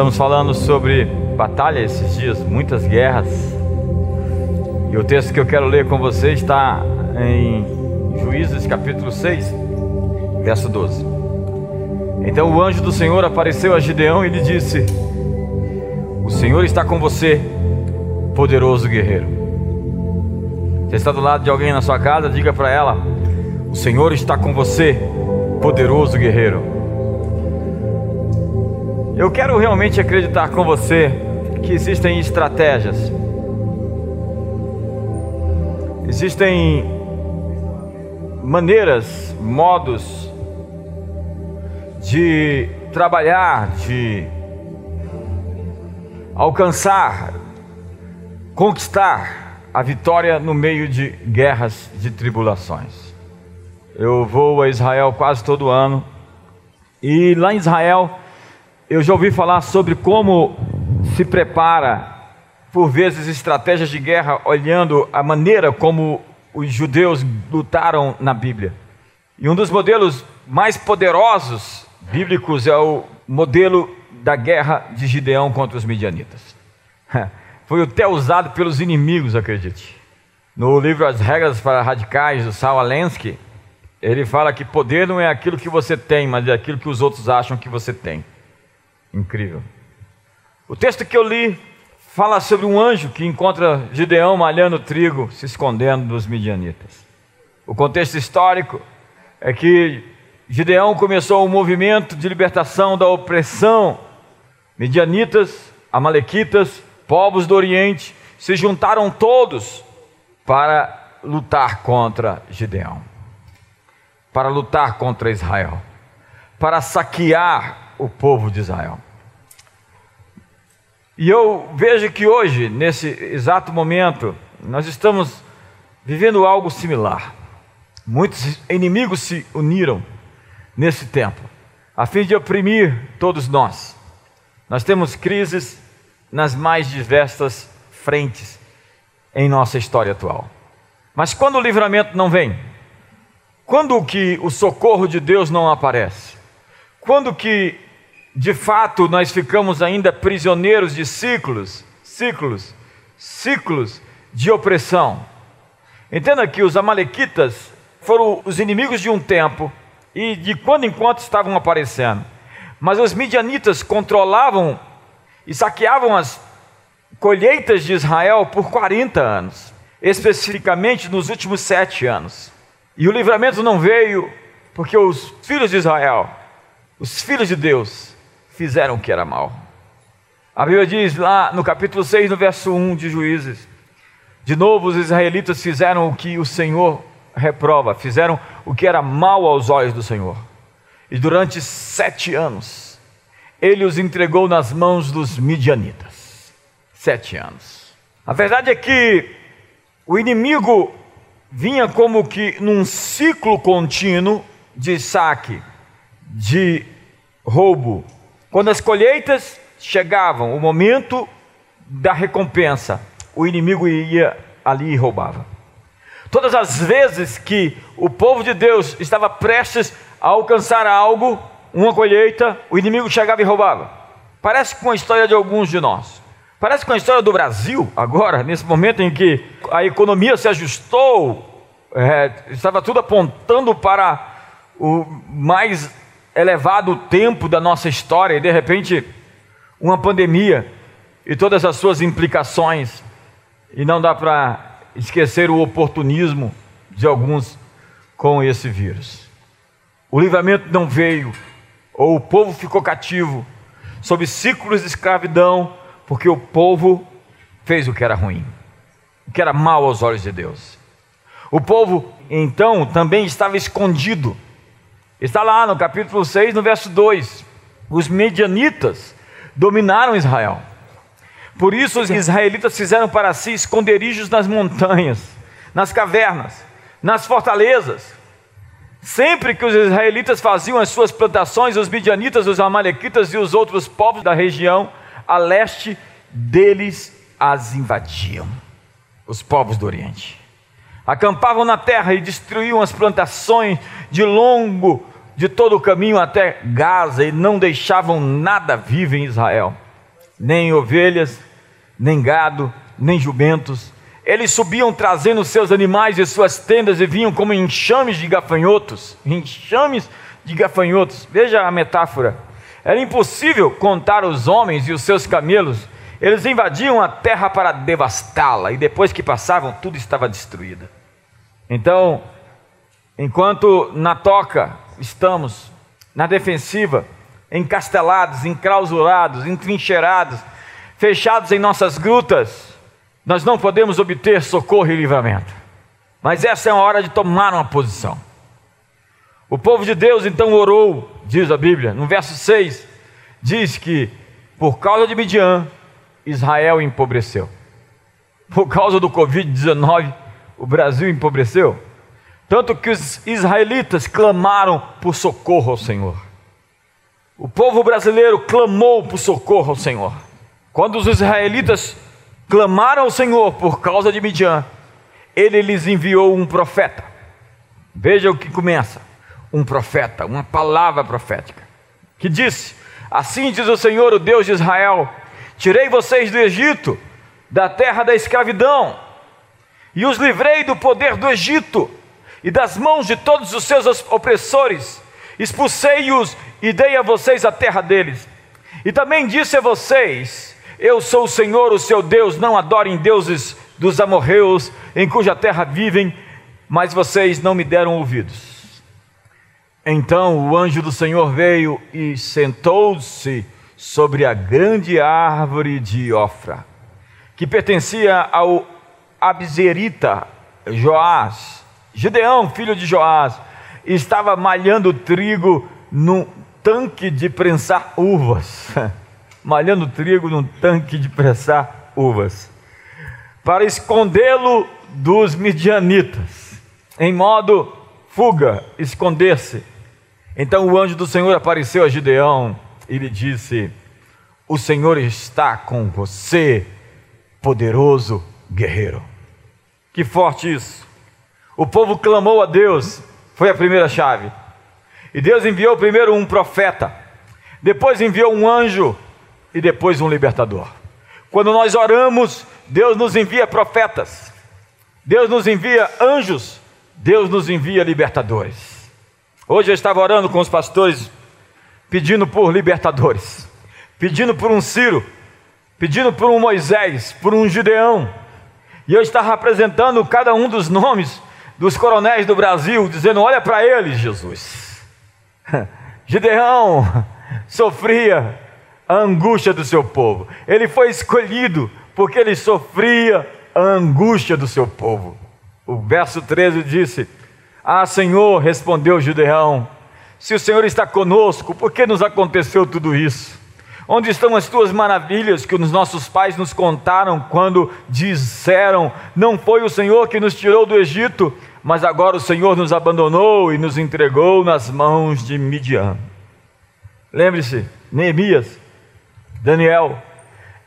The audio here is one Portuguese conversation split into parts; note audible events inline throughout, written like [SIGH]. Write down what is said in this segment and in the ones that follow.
estamos falando sobre batalha esses dias, muitas guerras. E o texto que eu quero ler com você está em Juízes capítulo 6, verso 12. Então o anjo do Senhor apareceu a Gideão e lhe disse: O Senhor está com você, poderoso guerreiro. Você está do lado de alguém na sua casa, diga para ela: O Senhor está com você, poderoso guerreiro. Eu quero realmente acreditar com você que existem estratégias, existem maneiras, modos de trabalhar, de alcançar, conquistar a vitória no meio de guerras, de tribulações. Eu vou a Israel quase todo ano e lá em Israel eu já ouvi falar sobre como se prepara, por vezes, estratégias de guerra, olhando a maneira como os judeus lutaram na Bíblia. E um dos modelos mais poderosos bíblicos é o modelo da guerra de Gideão contra os midianitas. [LAUGHS] Foi até usado pelos inimigos, acredite. No livro As Regras para Radicais, do Saul Alensky, ele fala que poder não é aquilo que você tem, mas é aquilo que os outros acham que você tem. Incrível. O texto que eu li fala sobre um anjo que encontra Gideão malhando trigo, se escondendo dos midianitas. O contexto histórico é que Gideão começou um movimento de libertação da opressão. Midianitas, amalequitas, povos do Oriente se juntaram todos para lutar contra Gideão, para lutar contra Israel, para saquear o povo de Israel. E eu vejo que hoje, nesse exato momento, nós estamos vivendo algo similar. Muitos inimigos se uniram nesse tempo, a fim de oprimir todos nós. Nós temos crises nas mais diversas frentes em nossa história atual. Mas quando o livramento não vem, quando que o socorro de Deus não aparece, quando que de fato nós ficamos ainda prisioneiros de ciclos, ciclos, ciclos de opressão. Entenda que os amalequitas foram os inimigos de um tempo e de quando em quando estavam aparecendo. Mas os midianitas controlavam e saqueavam as colheitas de Israel por 40 anos, especificamente nos últimos sete anos. E o livramento não veio porque os filhos de Israel, os filhos de Deus, fizeram o que era mal. A Bíblia diz lá no capítulo 6, no verso 1 de Juízes: De novo os israelitas fizeram o que o Senhor reprova, fizeram o que era mal aos olhos do Senhor. E durante sete anos, ele os entregou nas mãos dos midianitas. Sete anos. A verdade é que o inimigo vinha como que num ciclo contínuo de saque, de roubo, quando as colheitas chegavam, o momento da recompensa, o inimigo ia ali e roubava. Todas as vezes que o povo de Deus estava prestes a alcançar algo, uma colheita, o inimigo chegava e roubava. Parece com a história de alguns de nós. Parece com a história do Brasil, agora, nesse momento em que a economia se ajustou, é, estava tudo apontando para o mais elevado tempo da nossa história e de repente uma pandemia e todas as suas implicações, e não dá para esquecer o oportunismo de alguns com esse vírus. O livramento não veio, ou o povo ficou cativo, sob ciclos de escravidão, porque o povo fez o que era ruim, o que era mal aos olhos de Deus. O povo, então, também estava escondido Está lá no capítulo 6, no verso 2. Os medianitas dominaram Israel. Por isso os israelitas fizeram para si esconderijos nas montanhas, nas cavernas, nas fortalezas. Sempre que os israelitas faziam as suas plantações, os midianitas, os amalequitas e os outros povos da região a leste deles as invadiam. Os povos do Oriente acampavam na terra e destruíam as plantações de longo de todo o caminho até Gaza e não deixavam nada vivo em Israel. nem ovelhas, nem gado, nem jumentos. Eles subiam trazendo seus animais e suas tendas e vinham como enxames de gafanhotos. Enxames de gafanhotos. Veja a metáfora. Era impossível contar os homens e os seus camelos. Eles invadiam a terra para devastá-la e depois que passavam, tudo estava destruído. Então, enquanto na toca estamos, na defensiva, encastelados, enclausurados, entrincheirados, fechados em nossas grutas, nós não podemos obter socorro e livramento. Mas essa é uma hora de tomar uma posição. O povo de Deus então orou, diz a Bíblia, no verso 6, diz que por causa de Midian, Israel empobreceu. Por causa do Covid-19, o Brasil empobreceu. Tanto que os israelitas clamaram por socorro ao Senhor. O povo brasileiro clamou por socorro ao Senhor. Quando os israelitas clamaram ao Senhor por causa de Midian, ele lhes enviou um profeta. Veja o que começa: um profeta, uma palavra profética, que disse: Assim diz o Senhor, o Deus de Israel: Tirei vocês do Egito, da terra da escravidão, e os livrei do poder do Egito e das mãos de todos os seus opressores expulsei-os e dei a vocês a terra deles. E também disse a vocês: Eu sou o Senhor, o seu Deus, não adorem deuses dos amorreus, em cuja terra vivem, mas vocês não me deram ouvidos. Então o anjo do Senhor veio e sentou-se sobre a grande árvore de Ofra, que pertencia ao Abzerita Joás, Gideão, filho de Joás estava malhando trigo num tanque de prensar uvas. [LAUGHS] malhando trigo num tanque de prensar uvas. Para escondê-lo dos midianitas, em modo fuga, esconder-se. Então o anjo do Senhor apareceu a Gideão e lhe disse: O Senhor está com você, poderoso guerreiro. Que forte isso! O povo clamou a Deus foi a primeira chave. E Deus enviou primeiro um profeta, depois enviou um anjo e depois um libertador. Quando nós oramos, Deus nos envia profetas, Deus nos envia anjos, Deus nos envia libertadores. Hoje eu estava orando com os pastores, pedindo por libertadores, pedindo por um Ciro, pedindo por um Moisés, por um Gideão, e eu estava apresentando cada um dos nomes dos coronéis do Brasil, dizendo: Olha para eles, Jesus. [LAUGHS] Gideão sofria a angústia do seu povo. Ele foi escolhido porque ele sofria a angústia do seu povo. O verso 13 disse: Ah, Senhor, respondeu Gideão, se o Senhor está conosco, por que nos aconteceu tudo isso? Onde estão as tuas maravilhas que os nossos pais nos contaram quando disseram: Não foi o Senhor que nos tirou do Egito, mas agora o Senhor nos abandonou e nos entregou nas mãos de Midian. Lembre-se, Neemias, Daniel,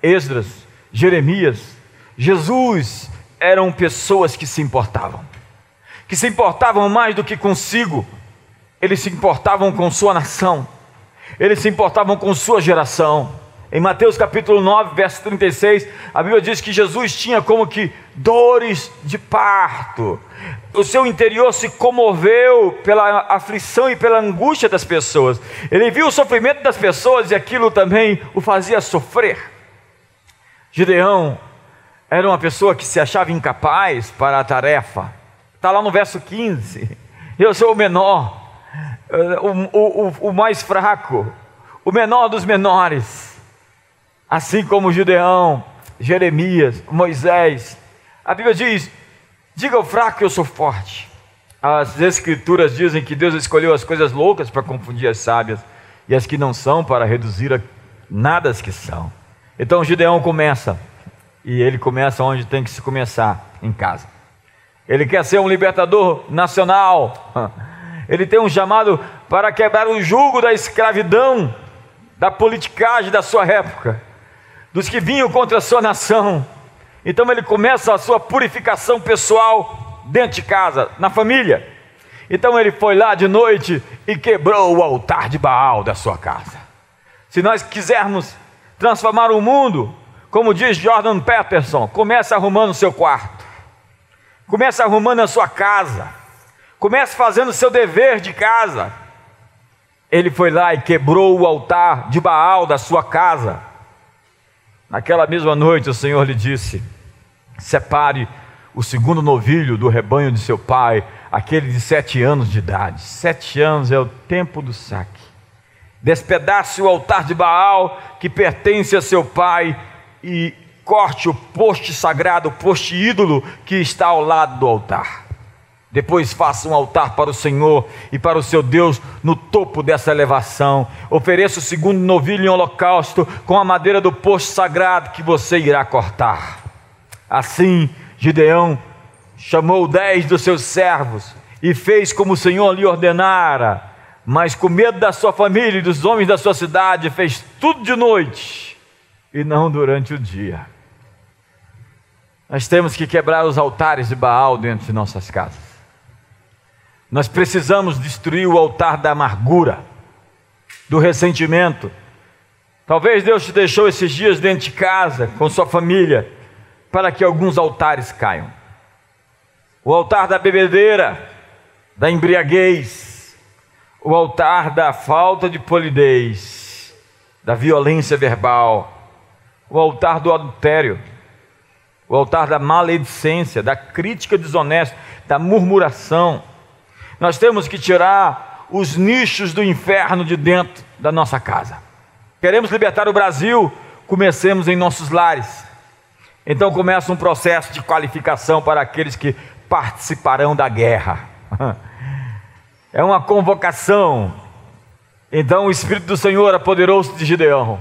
Esdras, Jeremias, Jesus eram pessoas que se importavam, que se importavam mais do que consigo, eles se importavam com sua nação, eles se importavam com sua geração. Em Mateus capítulo 9, verso 36, a Bíblia diz que Jesus tinha como que dores de parto. O seu interior se comoveu pela aflição e pela angústia das pessoas. Ele viu o sofrimento das pessoas e aquilo também o fazia sofrer. Gideão era uma pessoa que se achava incapaz para a tarefa. Está lá no verso 15. Eu sou o menor, o, o, o mais fraco, o menor dos menores assim como Gideão, Jeremias, Moisés. A Bíblia diz: diga ao fraco eu sou forte. As Escrituras dizem que Deus escolheu as coisas loucas para confundir as sábias e as que não são para reduzir a nada as que são. Então Gideão começa, e ele começa onde tem que se começar, em casa. Ele quer ser um libertador nacional. [LAUGHS] Ele tem um chamado para quebrar o jugo da escravidão, da politicagem da sua época dos que vinham contra a sua nação. Então ele começa a sua purificação pessoal dentro de casa, na família. Então ele foi lá de noite e quebrou o altar de Baal da sua casa. Se nós quisermos transformar o mundo, como diz Jordan Peterson, comece arrumando o seu quarto, comece arrumando a sua casa, comece fazendo o seu dever de casa. Ele foi lá e quebrou o altar de Baal da sua casa. Naquela mesma noite, o Senhor lhe disse: separe o segundo novilho do rebanho de seu pai, aquele de sete anos de idade. Sete anos é o tempo do saque. Despedace o altar de Baal que pertence a seu pai e corte o poste sagrado, o poste ídolo que está ao lado do altar. Depois faça um altar para o Senhor e para o seu Deus no topo dessa elevação. Ofereça o segundo novilho em holocausto com a madeira do poste sagrado que você irá cortar. Assim, Gideão chamou dez dos seus servos e fez como o Senhor lhe ordenara mas com medo da sua família e dos homens da sua cidade, fez tudo de noite e não durante o dia. Nós temos que quebrar os altares de Baal dentro de nossas casas. Nós precisamos destruir o altar da amargura, do ressentimento. Talvez Deus te deixou esses dias dentro de casa, com sua família, para que alguns altares caiam. O altar da bebedeira, da embriaguez, o altar da falta de polidez, da violência verbal, o altar do adultério, o altar da maledicência, da crítica desonesta, da murmuração. Nós temos que tirar os nichos do inferno de dentro da nossa casa. Queremos libertar o Brasil, comecemos em nossos lares. Então começa um processo de qualificação para aqueles que participarão da guerra. [LAUGHS] é uma convocação. Então o Espírito do Senhor apoderou-se de Gideão,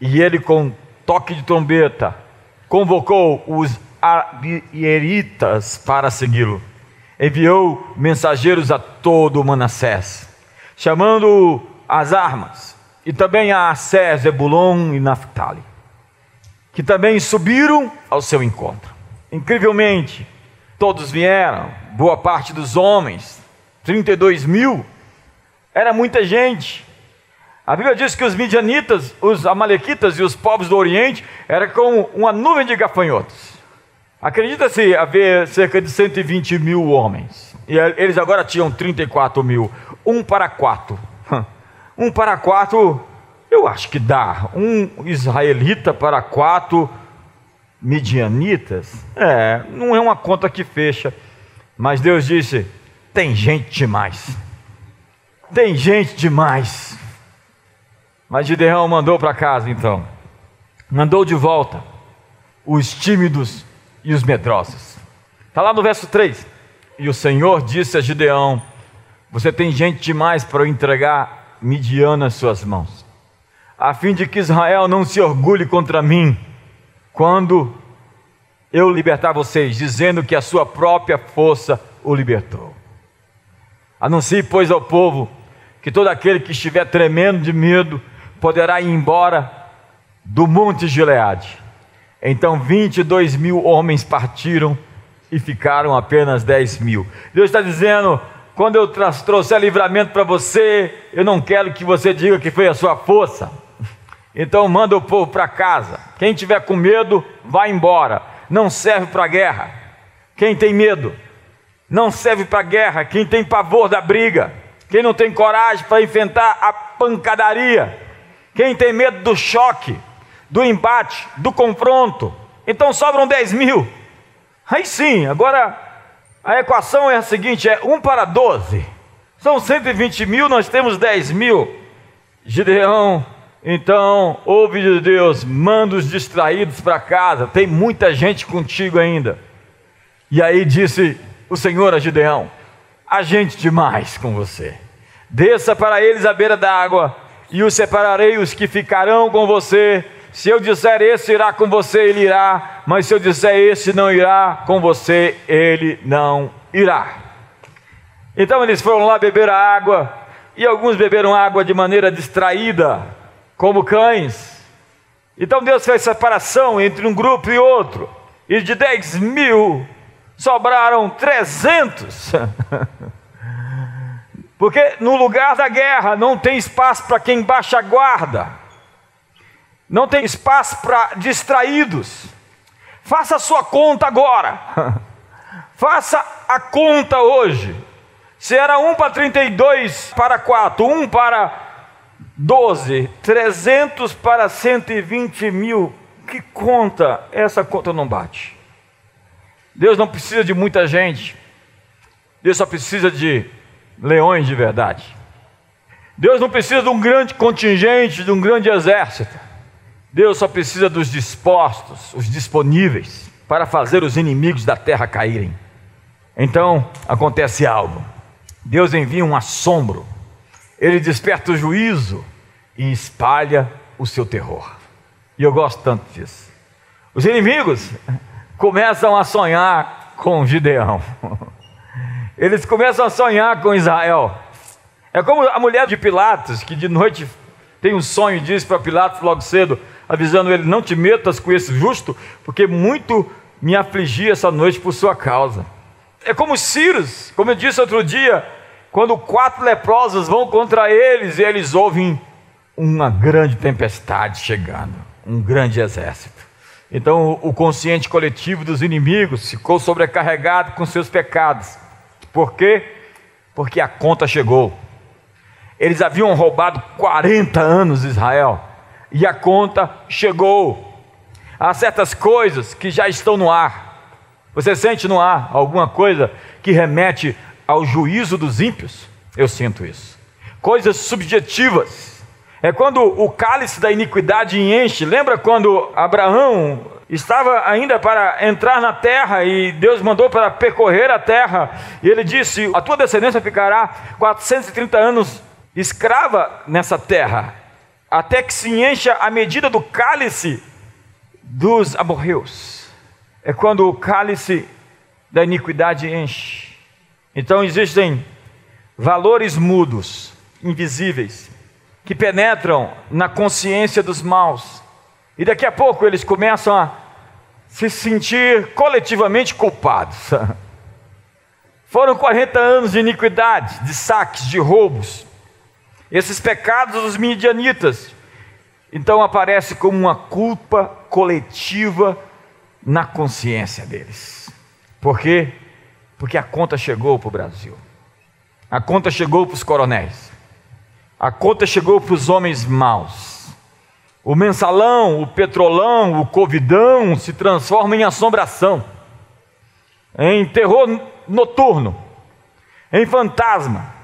e ele, com toque de trombeta, convocou os abieritas para segui-lo. Enviou mensageiros a todo Manassés, chamando as armas, e também a Assé, Zebulon e Naphtali, que também subiram ao seu encontro. Incrivelmente, todos vieram, boa parte dos homens, 32 mil, era muita gente. A Bíblia diz que os midianitas, os amalequitas e os povos do Oriente eram como uma nuvem de gafanhotos. Acredita-se haver cerca de 120 mil homens. E eles agora tinham 34 mil. Um para quatro. [LAUGHS] Um para quatro, eu acho que dá. Um israelita para quatro midianitas. É, não é uma conta que fecha. Mas Deus disse: tem gente demais. Tem gente demais. Mas Gideão mandou para casa então. Mandou de volta os tímidos e os medrosos. Está lá no verso 3. E o Senhor disse a Gideão: Você tem gente demais para eu entregar Midian nas suas mãos, a fim de que Israel não se orgulhe contra mim, quando eu libertar vocês, dizendo que a sua própria força o libertou. Anuncie, pois, ao povo que todo aquele que estiver tremendo de medo poderá ir embora do monte Gileade. Então 22 mil homens partiram e ficaram apenas 10 mil. Deus está dizendo: quando eu trouxer livramento para você, eu não quero que você diga que foi a sua força. Então manda o povo para casa. Quem tiver com medo, vai embora. Não serve para guerra. Quem tem medo, não serve para guerra. Quem tem pavor da briga, quem não tem coragem para enfrentar a pancadaria, quem tem medo do choque, do embate, do confronto. Então sobram 10 mil. Aí sim, agora a equação é a seguinte: é 1 para 12. São 120 mil, nós temos 10 mil. Gideão, então, ouve de Deus, manda os distraídos para casa, tem muita gente contigo ainda. E aí disse o Senhor a Gideão: Agente demais com você. Desça para eles à beira da água, e os separarei os que ficarão com você. Se eu disser esse irá com você, ele irá, mas se eu disser esse não irá com você, ele não irá. Então eles foram lá beber a água, e alguns beberam água de maneira distraída, como cães. Então Deus fez separação entre um grupo e outro, e de dez mil sobraram 300. [LAUGHS] Porque no lugar da guerra não tem espaço para quem baixa a guarda. Não tem espaço para distraídos. Faça a sua conta agora. [LAUGHS] Faça a conta hoje. Se era 1 para 32 para 4, 1 para 12, 300 para 120 mil. Que conta? Essa conta não bate. Deus não precisa de muita gente. Deus só precisa de leões de verdade. Deus não precisa de um grande contingente, de um grande exército. Deus só precisa dos dispostos, os disponíveis, para fazer os inimigos da terra caírem. Então acontece algo. Deus envia um assombro, ele desperta o juízo e espalha o seu terror. E eu gosto tanto disso. Os inimigos começam a sonhar com Gideão. [LAUGHS] Eles começam a sonhar com Israel. É como a mulher de Pilatos, que de noite tem um sonho e diz para Pilatos logo cedo: avisando ele: Não te metas com esse justo, porque muito me afligi essa noite por sua causa. É como os Círios, como eu disse outro dia, quando quatro leprosos vão contra eles eles ouvem uma grande tempestade chegando, um grande exército. Então o consciente coletivo dos inimigos ficou sobrecarregado com seus pecados. Por quê? Porque a conta chegou. Eles haviam roubado 40 anos Israel e a conta chegou. Há certas coisas que já estão no ar. Você sente no ar alguma coisa que remete ao juízo dos ímpios? Eu sinto isso. Coisas subjetivas. É quando o cálice da iniquidade enche. Lembra quando Abraão estava ainda para entrar na terra e Deus mandou para percorrer a terra, e ele disse: A tua descendência ficará 430 anos escrava nessa terra até que se encha a medida do cálice dos amorreus. É quando o cálice da iniquidade enche. Então existem valores mudos, invisíveis, que penetram na consciência dos maus. E daqui a pouco eles começam a se sentir coletivamente culpados. [LAUGHS] Foram 40 anos de iniquidade, de saques, de roubos, esses pecados dos midianitas. Então aparece como uma culpa coletiva na consciência deles. Por quê? Porque a conta chegou para o Brasil. A conta chegou para os coronéis. A conta chegou para os homens maus. O mensalão, o petrolão, o covidão se transforma em assombração, em terror noturno, em fantasma,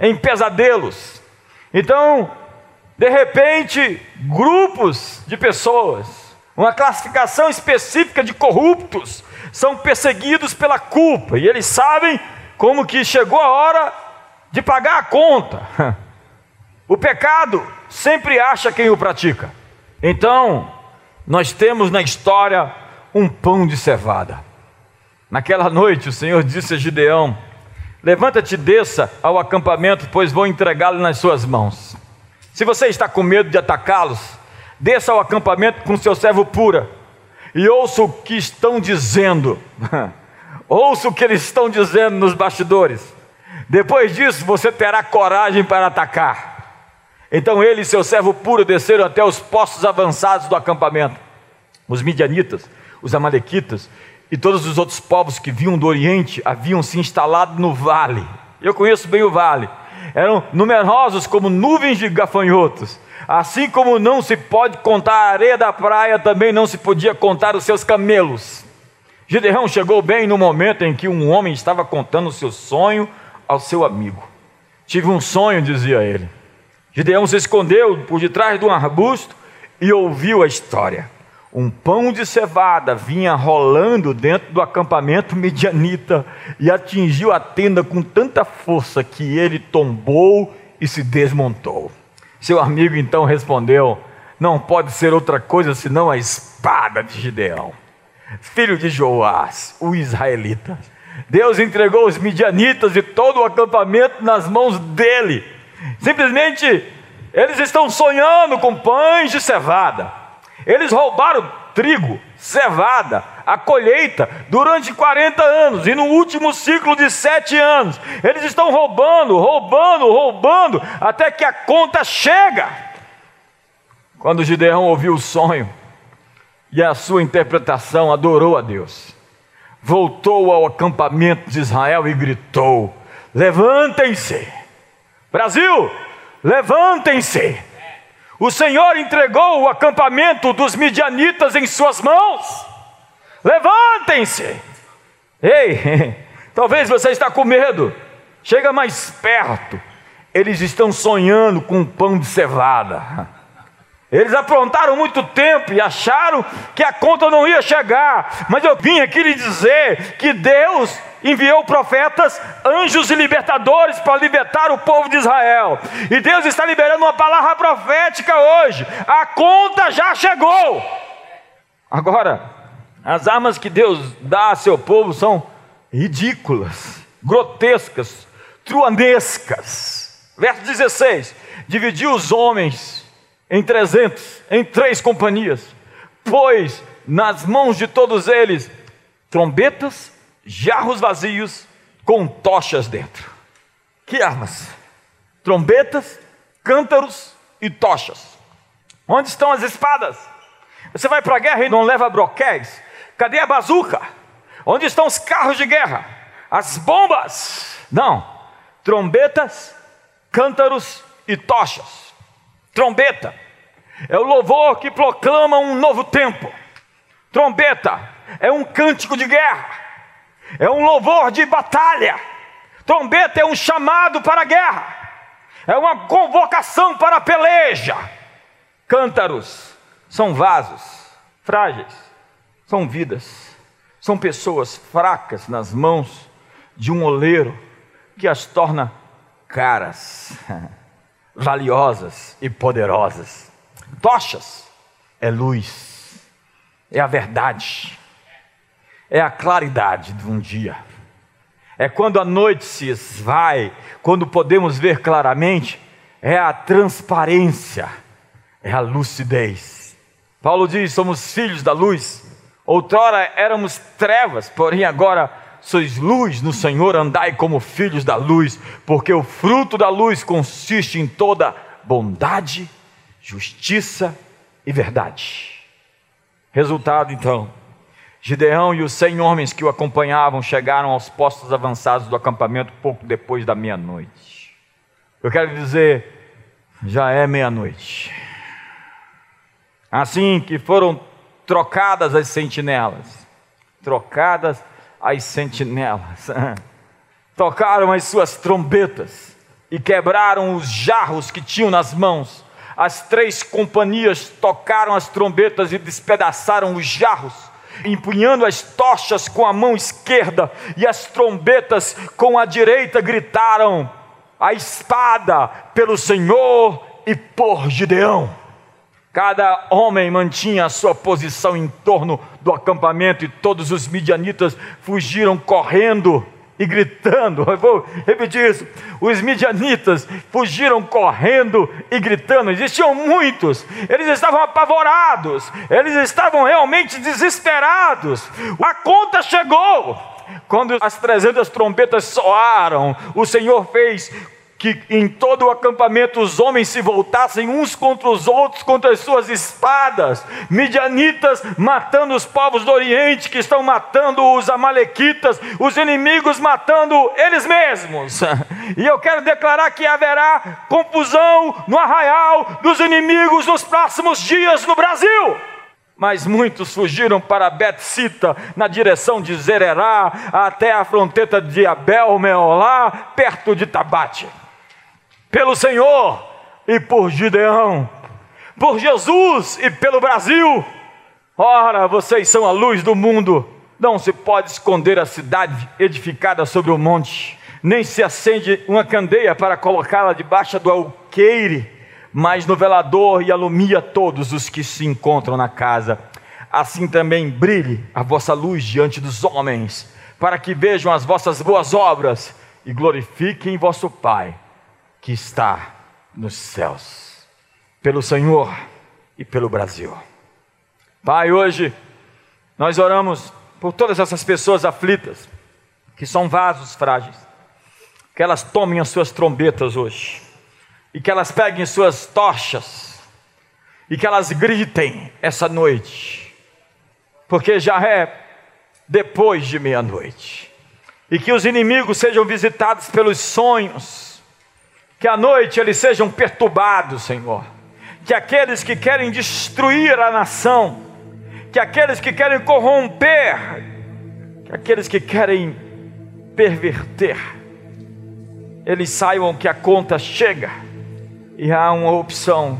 em pesadelos, então, de repente, grupos de pessoas, uma classificação específica de corruptos, são perseguidos pela culpa, e eles sabem como que chegou a hora de pagar a conta. [LAUGHS] O pecado sempre acha quem o pratica. Então, nós temos na história um pão de cevada. Naquela noite, o Senhor disse a Gideão: Levanta-te e desça ao acampamento, pois vou entregá-lo nas suas mãos. Se você está com medo de atacá-los, desça ao acampamento com seu servo pura e ouça o que estão dizendo. [LAUGHS] ouça o que eles estão dizendo nos bastidores. Depois disso, você terá coragem para atacar. Então ele e seu servo puro desceram até os postos avançados do acampamento. Os midianitas, os amalequitas e todos os outros povos que vinham do Oriente haviam se instalado no vale. Eu conheço bem o vale. Eram numerosos como nuvens de gafanhotos. Assim como não se pode contar a areia da praia, também não se podia contar os seus camelos. Gideão chegou bem no momento em que um homem estava contando o seu sonho ao seu amigo. Tive um sonho, dizia ele. Gideão se escondeu por detrás de um arbusto e ouviu a história. Um pão de cevada vinha rolando dentro do acampamento medianita e atingiu a tenda com tanta força que ele tombou e se desmontou. Seu amigo então respondeu: Não pode ser outra coisa senão a espada de Gideão, filho de Joás, o israelita. Deus entregou os midianitas e todo o acampamento nas mãos dele. Simplesmente eles estão sonhando com pães de cevada. Eles roubaram trigo, cevada, a colheita durante 40 anos e no último ciclo de sete anos eles estão roubando, roubando, roubando até que a conta chega. Quando Gideão ouviu o sonho e a sua interpretação, adorou a Deus. Voltou ao acampamento de Israel e gritou: Levantem-se! Brasil, levantem-se! O Senhor entregou o acampamento dos midianitas em suas mãos. Levantem-se! Ei, [LAUGHS] talvez você está com medo. Chega mais perto. Eles estão sonhando com pão de cevada. Eles aprontaram muito tempo e acharam que a conta não ia chegar. Mas eu vim aqui lhe dizer que Deus enviou profetas, anjos e libertadores para libertar o povo de Israel. E Deus está liberando uma palavra profética hoje. A conta já chegou. Agora, as armas que Deus dá a seu povo são ridículas, grotescas, truanescas. Verso 16: Dividiu os homens em trezentos, em três companhias, pôs nas mãos de todos eles trombetas, jarros vazios com tochas dentro. Que armas? Trombetas, cântaros e tochas. Onde estão as espadas? Você vai para a guerra e não leva broquéis? Cadê a bazuca? Onde estão os carros de guerra? As bombas? Não. Trombetas, cântaros e tochas trombeta. É o louvor que proclama um novo tempo. Trombeta é um cântico de guerra. É um louvor de batalha. Trombeta é um chamado para a guerra. É uma convocação para a peleja. Cântaros são vasos frágeis, são vidas, são pessoas fracas nas mãos de um oleiro que as torna caras. [LAUGHS] valiosas e poderosas. Tochas é luz, é a verdade, é a claridade de um dia. É quando a noite se esvai, quando podemos ver claramente, é a transparência, é a lucidez. Paulo diz: somos filhos da luz. Outrora éramos trevas, porém agora sois luz no Senhor, andai como filhos da luz, porque o fruto da luz consiste em toda bondade, justiça e verdade. Resultado então, Gideão e os cem homens que o acompanhavam chegaram aos postos avançados do acampamento pouco depois da meia-noite. Eu quero dizer, já é meia-noite. Assim que foram trocadas as sentinelas, trocadas as sentinelas, [LAUGHS] tocaram as suas trombetas e quebraram os jarros que tinham nas mãos. As três companhias tocaram as trombetas e despedaçaram os jarros, empunhando as tochas com a mão esquerda e as trombetas com a direita, gritaram: A espada pelo Senhor e por Gideão. Cada homem mantinha a sua posição em torno do acampamento e todos os midianitas fugiram correndo e gritando. Eu vou repetir isso. Os midianitas fugiram correndo e gritando. Existiam muitos. Eles estavam apavorados. Eles estavam realmente desesperados. A conta chegou. Quando as trezentas trombetas soaram, o Senhor fez que em todo o acampamento os homens se voltassem uns contra os outros, contra as suas espadas, midianitas matando os povos do Oriente, que estão matando os amalequitas, os inimigos matando eles mesmos. E eu quero declarar que haverá confusão no arraial dos inimigos nos próximos dias no Brasil. Mas muitos fugiram para Betsita, na direção de Zererá, até a fronteira de Abel Meolá, perto de Tabate pelo Senhor e por Gideão, por Jesus e pelo Brasil. Ora, vocês são a luz do mundo. Não se pode esconder a cidade edificada sobre o monte, nem se acende uma candeia para colocá-la debaixo do alqueire, mas no velador e alumia todos os que se encontram na casa. Assim também brilhe a vossa luz diante dos homens, para que vejam as vossas boas obras e glorifiquem vosso Pai que está nos céus, pelo Senhor e pelo Brasil. Pai, hoje nós oramos por todas essas pessoas aflitas, que são vasos frágeis, que elas tomem as suas trombetas hoje, e que elas peguem suas tochas, e que elas gritem essa noite, porque já é depois de meia-noite, e que os inimigos sejam visitados pelos sonhos, que à noite eles sejam perturbados, Senhor, que aqueles que querem destruir a nação, que aqueles que querem corromper, que aqueles que querem perverter, eles saibam que a conta chega e há uma opção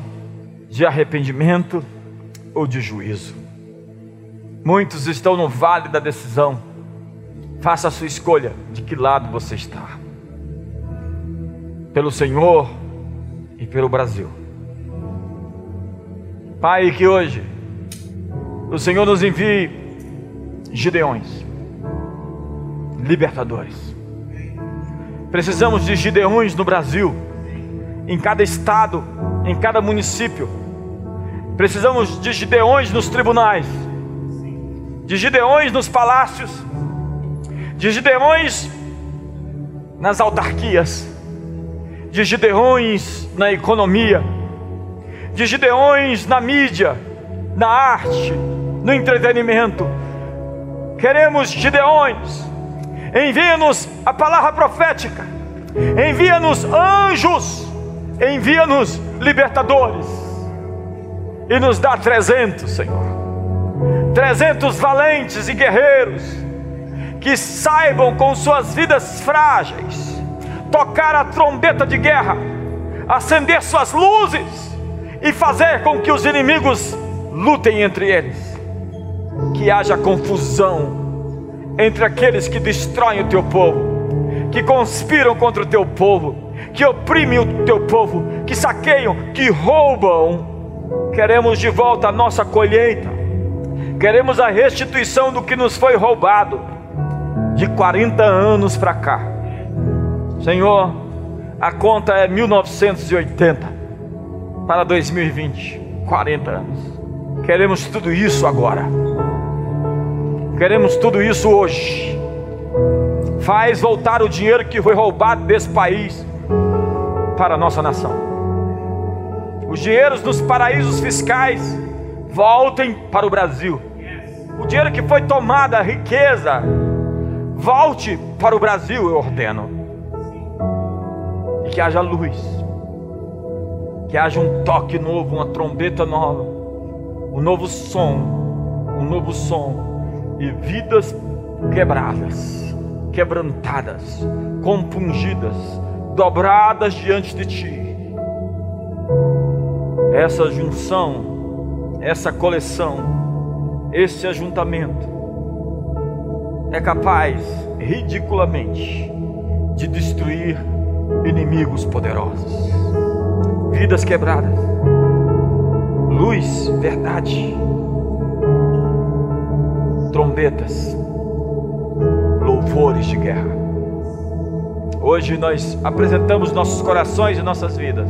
de arrependimento ou de juízo. Muitos estão no vale da decisão. Faça a sua escolha de que lado você está. Pelo Senhor e pelo Brasil. Pai, que hoje o Senhor nos envie Gideões, libertadores. Precisamos de Gideões no Brasil, em cada estado, em cada município. Precisamos de Gideões nos tribunais, de Gideões nos palácios, de Gideões nas autarquias, de Gideões na economia, de Gideões na mídia, na arte, no entretenimento. Queremos Gideões. Envia-nos a palavra profética. Envia-nos anjos. Envia-nos libertadores. E nos dá 300, Senhor. 300 valentes e guerreiros que saibam com suas vidas frágeis tocar a trombeta de guerra, acender suas luzes e fazer com que os inimigos lutem entre eles. Que haja confusão entre aqueles que destroem o teu povo, que conspiram contra o teu povo, que oprimem o teu povo, que saqueiam, que roubam. Queremos de volta a nossa colheita, queremos a restituição do que nos foi roubado de 40 anos para cá. Senhor, a conta é 1980 para 2020, 40 anos. Queremos tudo isso agora. Queremos tudo isso hoje. Faz voltar o dinheiro que foi roubado desse país para a nossa nação. Os dinheiros dos paraísos fiscais voltem para o Brasil. O dinheiro que foi tomado, a riqueza, volte para o Brasil, eu ordeno. Que haja luz, que haja um toque novo, uma trombeta nova um novo som, um novo som e vidas quebradas, quebrantadas, compungidas, dobradas diante de ti. Essa junção, essa coleção, esse ajuntamento é capaz, ridiculamente, de destruir inimigos poderosos, vidas quebradas luz, verdade, trombetas, louvores de guerra. Hoje nós apresentamos nossos corações e nossas vidas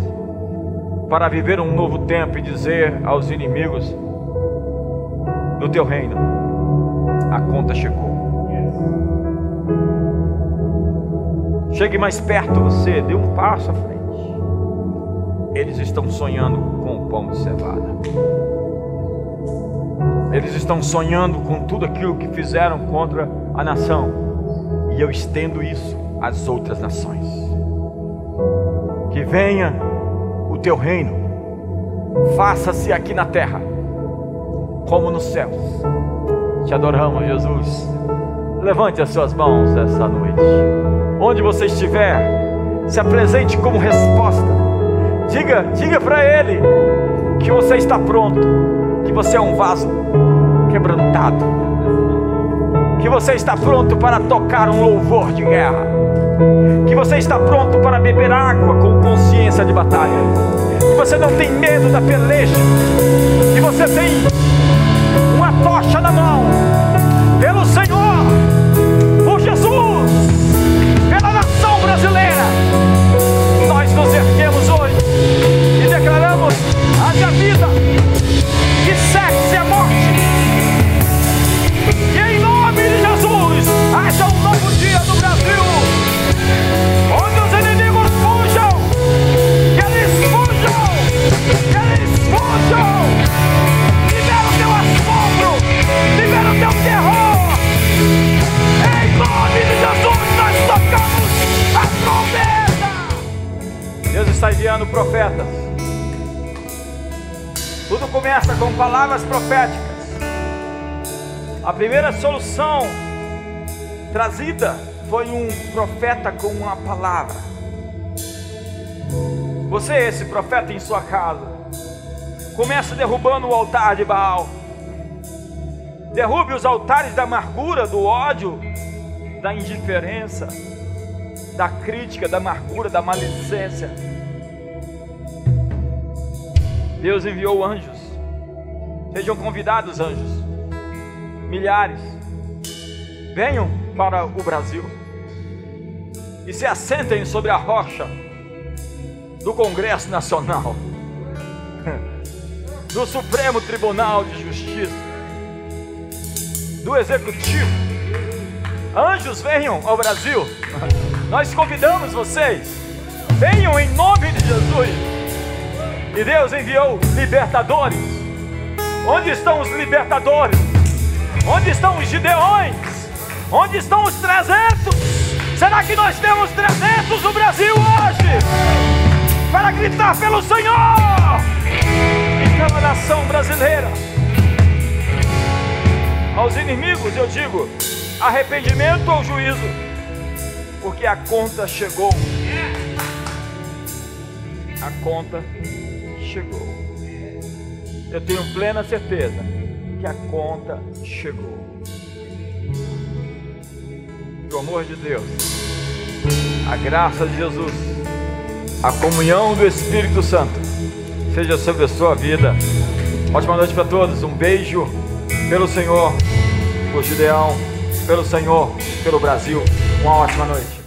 para viver um novo tempo e dizer aos inimigos do teu reino: a conta chegou. Chegue mais perto você, dê um passo à frente. Eles estão sonhando com o pão de cevada. Eles estão sonhando com tudo aquilo que fizeram contra a nação. E eu estendo isso às outras nações. Que venha o teu reino, faça-se aqui na terra, como nos céus. Te adoramos, Jesus. Levante as suas mãos essa noite. Onde você estiver, se apresente como resposta. Diga, diga para ele que você está pronto, que você é um vaso quebrantado, que você está pronto para tocar um louvor de guerra, que você está pronto para beber água com consciência de batalha, que você não tem medo da peleja, que você tem uma tocha na mão, enviando profetas. Tudo começa com palavras proféticas. A primeira solução trazida foi um profeta com uma palavra. Você é esse profeta em sua casa. começa derrubando o altar de Baal. Derrube os altares da amargura, do ódio, da indiferença, da crítica, da amargura, da maledicência. Deus enviou anjos. Sejam convidados, anjos. Milhares. Venham para o Brasil e se assentem sobre a rocha do Congresso Nacional, [LAUGHS] do Supremo Tribunal de Justiça, do Executivo. Anjos, venham ao Brasil. Nós convidamos vocês. Venham em nome de Jesus. E Deus enviou libertadores. Onde estão os libertadores? Onde estão os gideões? Onde estão os 300? Será que nós temos 300 no Brasil hoje? Para gritar pelo Senhor e pela nação brasileira. Aos inimigos eu digo: arrependimento ou juízo? Porque a conta chegou. A conta chegou. Eu tenho plena certeza que a conta chegou. Que o amor de Deus, a graça de Jesus, a comunhão do Espírito Santo seja sobre a sua vida. Ótima noite para todos. Um beijo pelo Senhor, por Gideão, pelo Senhor, pelo Brasil. Uma ótima noite.